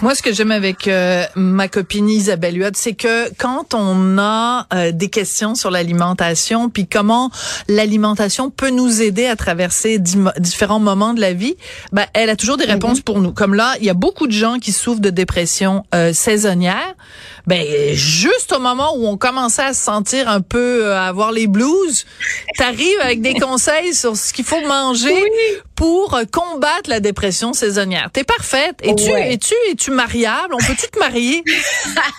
Moi, ce que j'aime avec euh, ma copine Isabelle Huot, c'est que quand on a euh, des questions sur l'alimentation, puis comment l'alimentation peut nous aider à traverser différents moments de la vie, ben, elle a toujours des réponses mhm. pour nous. Comme là, il y a beaucoup de gens qui souffrent de dépression euh, saisonnière. Ben, juste au moment où on commençait à se sentir un peu, à avoir les blues, t'arrives avec des conseils sur ce qu'il faut manger pour combattre la dépression saisonnière. T'es parfaite. Es-tu, es-tu, mariable? On peut-tu te marier?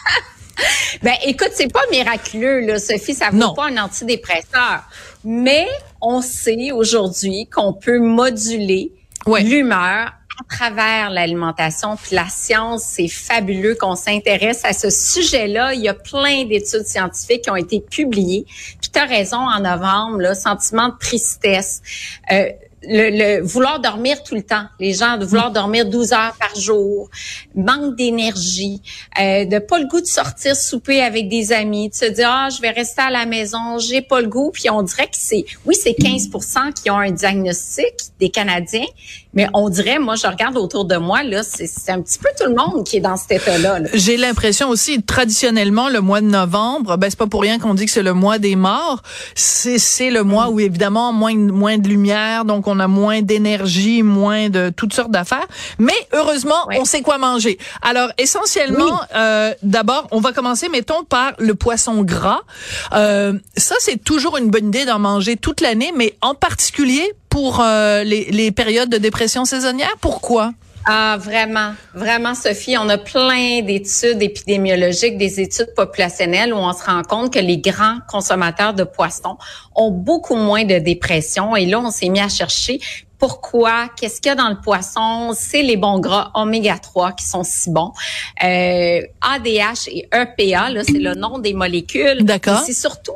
ben, écoute, c'est pas miraculeux, là, Sophie. Ça vaut pas un antidépresseur. Mais on sait aujourd'hui qu'on peut moduler l'humeur à travers l'alimentation. Puis la science, c'est fabuleux qu'on s'intéresse à ce sujet-là. Il y a plein d'études scientifiques qui ont été publiées. Puis tu as raison, en novembre, là, sentiment de tristesse. Euh, le, vouloir dormir tout le temps, les gens de vouloir dormir 12 heures par jour, manque d'énergie, euh, de pas le goût de sortir souper avec des amis, de se dire ah je vais rester à la maison, j'ai pas le goût, puis on dirait que c'est oui c'est 15% qui ont un diagnostic des Canadiens, mais on dirait, moi, je regarde autour de moi, là, c'est un petit peu tout le monde qui est dans cet état-là. J'ai l'impression aussi, traditionnellement, le mois de novembre, ben c'est pas pour rien qu'on dit que c'est le mois des morts. C'est le mois où évidemment moins moins de lumière, donc on a moins d'énergie, moins de toutes sortes d'affaires. Mais heureusement, on sait quoi manger. Alors essentiellement, euh, d'abord, on va commencer, mettons, par le poisson gras. Euh, ça, c'est toujours une bonne idée d'en manger toute l'année, mais en particulier pour euh, les, les périodes de dépression saisonnière? Pourquoi? Ah, vraiment, vraiment, Sophie, on a plein d'études épidémiologiques, des études populationnelles où on se rend compte que les grands consommateurs de poissons ont beaucoup moins de dépression. Et là, on s'est mis à chercher pourquoi, qu'est-ce qu'il y a dans le poisson, c'est les bons gras oméga 3 qui sont si bons. Euh, ADH et EPA, là, c'est le nom des molécules. D'accord. C'est surtout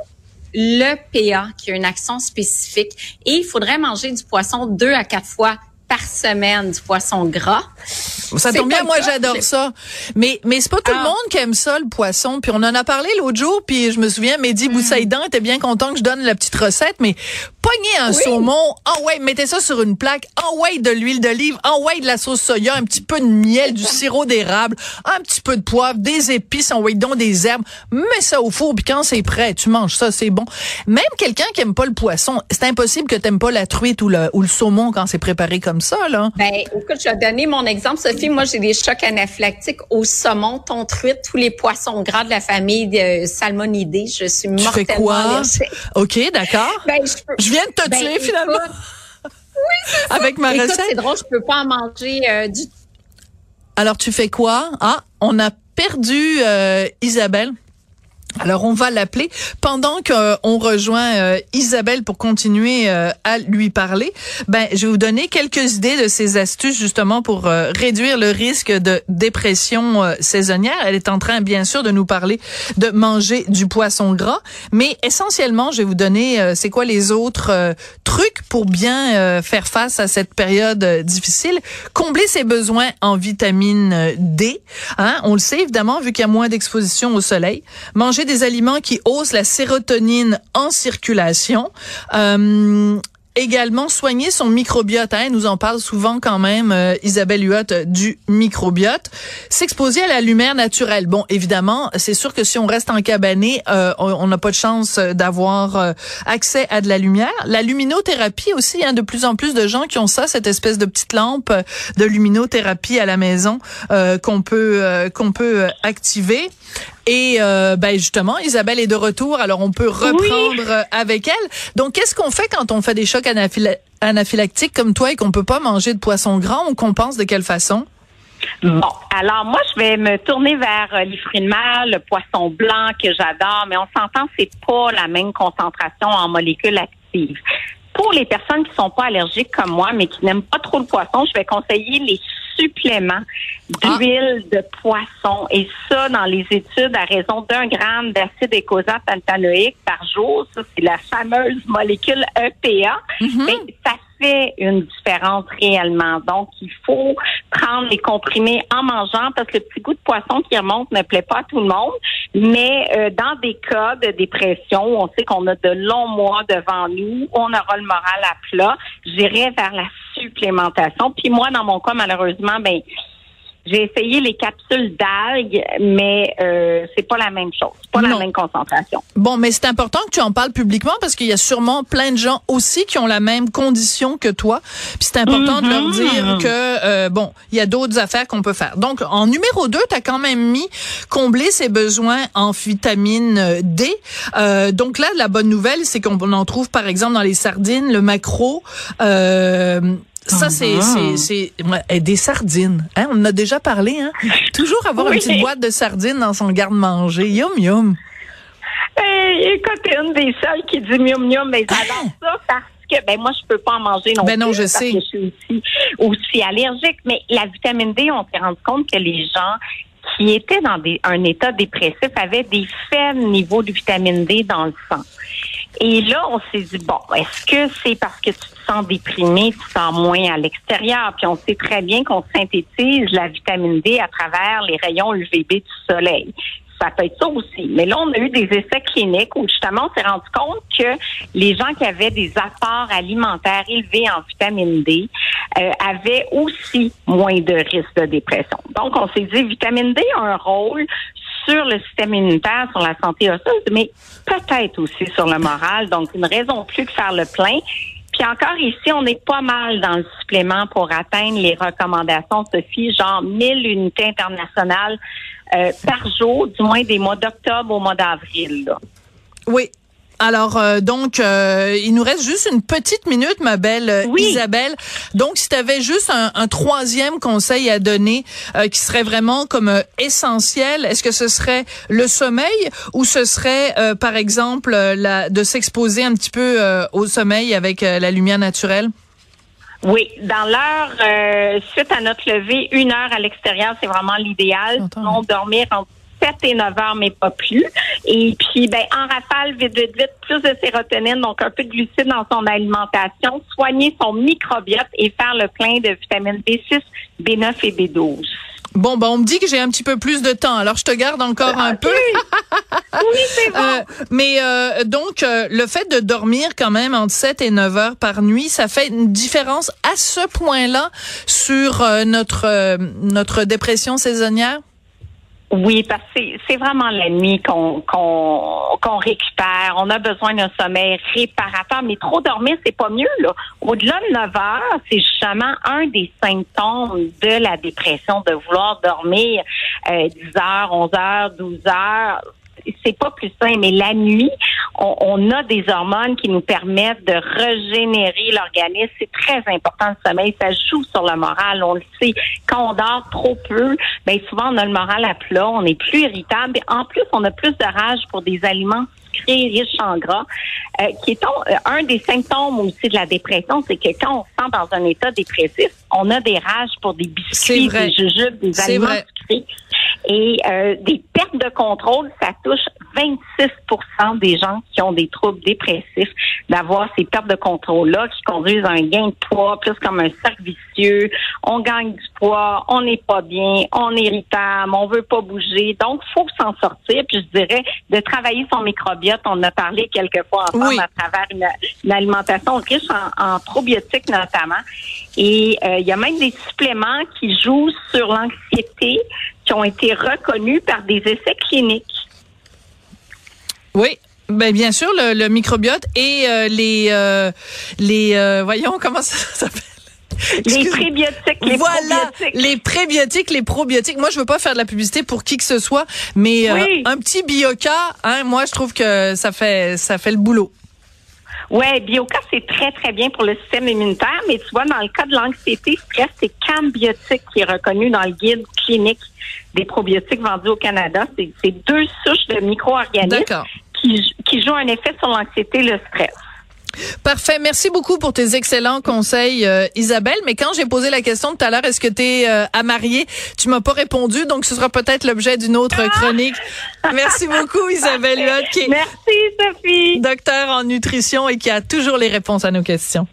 le PA qui a une action spécifique. Et il faudrait manger du poisson deux à quatre fois par semaine du poisson gras. Ça tombe bien, moi j'adore ça. Mais mais c'est pas tout le ah. monde qui aime ça le poisson. Puis on en a parlé l'autre jour, puis je me souviens, Mehdi mm. Boussaïdan était bien content que je donne la petite recette, mais pognez un saumon, en ouais, mettez ça sur une plaque, en ouais de l'huile d'olive, en ouais de la sauce soya, un petit peu de miel, du sirop d'érable, un petit peu de poivre, des épices, en ouais donc des herbes, mets ça au four, puis quand c'est prêt, tu manges ça, c'est bon. Même quelqu'un qui aime pas le poisson, c'est impossible que t'aimes pas la truite ou le, ou le saumon quand c'est préparé comme ça, là. Ben, écoute, je vais donner mon exemple, Sophie. Moi, j'ai des chocs anaphylactiques au saumon, ton truite, tous les poissons gras de la famille de salmonidés. Je suis mortellement tu fais quoi? OK, d'accord. Ben, je, viens de te ben, tuer, finalement. oui, Avec ma écoute, recette. c'est drôle, je peux pas en manger euh, du Alors, tu fais quoi? Ah, on a perdu euh, Isabelle. Alors on va l'appeler pendant qu'on rejoint euh, Isabelle pour continuer euh, à lui parler. Ben je vais vous donner quelques idées de ces astuces justement pour euh, réduire le risque de dépression saisonnière. Elle est en train bien sûr de nous parler de manger du poisson gras, mais essentiellement je vais vous donner c'est quoi les autres trucs pour bien faire face à cette période difficile. Combler ses besoins en vitamine D, hein, on le sait évidemment vu qu'il y a moins d'exposition au soleil. Manger des aliments qui haussent la sérotonine en circulation. Euh, également soigner son microbiote. Hein, nous en parle souvent quand même euh, Isabelle Huot euh, du microbiote. S'exposer à la lumière naturelle. Bon, évidemment, c'est sûr que si on reste en cabané, euh, on n'a pas de chance d'avoir accès à de la lumière. La luminothérapie aussi, hein, de plus en plus de gens qui ont ça, cette espèce de petite lampe de luminothérapie à la maison qu'on peut qu'on peut activer. Et ben justement, Isabelle est de retour, alors on peut reprendre avec elle. Donc, qu'est-ce qu'on fait quand on fait des chocs anaphylactique comme toi et qu'on peut pas manger de poisson grand, on compense de quelle façon? Bon, alors moi, je vais me tourner vers euh, les fruits de mer, le poisson blanc que j'adore, mais on s'entend, c'est pas la même concentration en molécules actives. Pour les personnes qui sont pas allergiques comme moi, mais qui n'aiment pas trop le poisson, je vais conseiller les suppléments d'huile de poisson. Et ça, dans les études, à raison d'un gramme d'acide écosapantanoïque par jour, ça, c'est la fameuse molécule EPA, mm-hmm. ça fait une différence réellement. Donc, il faut prendre les comprimés en mangeant parce que le petit goût de poisson qui remonte ne plaît pas à tout le monde. Mais euh, dans des cas de dépression, on sait qu'on a de longs mois devant nous, on aura le moral à plat. J'irai vers la supplémentation. Puis moi, dans mon cas, malheureusement, ben j'ai essayé les capsules d'algues, mais euh, c'est pas la même chose, pas la même concentration. Bon, mais c'est important que tu en parles publiquement parce qu'il y a sûrement plein de gens aussi qui ont la même condition que toi. Puis c'est important de leur dire mm-hmm. que euh, bon, il y a d'autres affaires qu'on peut faire. Donc en numéro 2, tu as quand même mis combler ses besoins en vitamine D. Euh, donc là, la bonne nouvelle, c'est qu'on en trouve par exemple dans les sardines, le macro. Euh, ça, c'est ah. c'est des sardines. Hein? On en a déjà parlé. Hein? Toujours avoir une petite boîte de sardines dans son garde-manger. Yum, yum. Hey, écoute, une des seules qui dit mium, mium, mais j'adore ça parce que ben moi, je peux pas en manger non ben non, plus. je sais. Que je suis aussi, aussi allergique. Mais la vitamine D, on s'est rendu compte que les gens qui étaient dans des, un état dépressif avaient des faibles niveaux de vitamine D dans le sang. Et là, on s'est dit, bon, est-ce que c'est parce que tu sens déprimé, tu sens moins à l'extérieur? Puis on sait très bien qu'on synthétise la vitamine D à travers les rayons UVB du soleil. Ça peut être ça aussi. Mais là, on a eu des essais cliniques où justement, on s'est rendu compte que les gens qui avaient des apports alimentaires élevés en vitamine D euh, avaient aussi moins de risques de dépression. Donc, on s'est dit, vitamine D a un rôle sur le système immunitaire, sur la santé osseuse, mais peut-être aussi sur le moral. Donc, une raison plus que faire le plein. Puis encore ici, on est pas mal dans le supplément pour atteindre les recommandations, Sophie, genre 1000 unités internationales euh, par jour, du moins des mois d'octobre au mois d'avril. Oui, alors euh, donc euh, il nous reste juste une petite minute, ma belle euh, Isabelle. Donc si tu avais juste un, troisième conseil à donner qui serait vraiment comme essentiel, est-ce que ce serait le sommeil ou ce serait par exemple la, de s'exposer un petit peu au sommeil avec la lumière naturelle? Oui, dans l'heure suite à notre levée, une heure à l'extérieur, c'est vraiment l'idéal. Sinon, dormir en 7 et 9 heures, mais pas plus. Et puis, ben, en rafale, vite, vite, vite, plus de sérotonine, donc un peu de glucides dans son alimentation, soigner son microbiote et faire le plein de vitamines B6, B9 et B12. Bon, ben, on me dit que j'ai un petit peu plus de temps, alors je te garde encore un peu. oui, c'est bon. Euh, mais euh, donc, euh, le fait de dormir quand même entre 7 et 9 heures par nuit, ça fait une différence à ce point-là sur notre, notre dépression saisonnière? Oui, parce que c'est vraiment la nuit qu'on qu'on récupère. On a besoin d'un sommeil réparateur, mais trop dormir, c'est pas mieux. là. Au-delà de 9 heures, c'est justement un des symptômes de la dépression, de vouloir dormir euh, 10 heures, 11 heures, 12 heures c'est pas plus simple, mais la nuit, on, a des hormones qui nous permettent de régénérer l'organisme. C'est très important le sommeil. Ça joue sur le moral. On le sait. Quand on dort trop peu, ben souvent on a le moral à plat. On est plus irritable. En plus, on a plus de rage pour des aliments sucrés, riches en gras. Euh, qui est euh, un des symptômes aussi de la dépression, c'est que quand on se sent dans un état dépressif, on a des rages pour des biscuits, des jujubes, des aliments sucrés. Et euh, des pertes de contrôle, ça touche 26% des gens qui ont des troubles dépressifs d'avoir ces pertes de contrôle-là qui conduisent à un gain de poids, plus comme un cercle vicieux. On gagne du poids, on n'est pas bien, on est irritable, on veut pas bouger. Donc, faut s'en sortir. Puis je dirais de travailler son microbiote. On a parlé quelquefois ensemble à travers une, alimentation riche en, probiotiques notamment. Et euh, il y a même des suppléments qui jouent sur l'anxiété, qui ont été reconnus par des essais cliniques. Oui, ben bien sûr le, microbiote et euh, les euh, les euh, voyons comment ça s'appelle les prébiotiques, les voilà, les prébiotiques, les probiotiques. Moi, je veux pas faire de la publicité pour qui que ce soit, mais un petit bioca, hein, moi, je trouve que ça fait ça fait le boulot. Ouais, Bioca, c'est très, très bien pour le système immunitaire, mais tu vois, dans le cas de l'anxiété, stress, c'est Cambiotique qui est reconnu dans le guide clinique des probiotiques vendus au Canada. C'est deux souches de micro-organismes qui, qui jouent un effet sur l'anxiété et le stress. Parfait. Merci beaucoup pour tes excellents conseils, euh, Isabelle. Mais quand j'ai posé la question tout à l'heure, est-ce que tu es euh, à marier, tu m'as pas répondu, donc ce sera peut-être l'objet d'une autre ah! chronique. Merci beaucoup, Isabelle Merci, Sophie. Docteur en nutrition et qui a toujours les réponses à nos questions.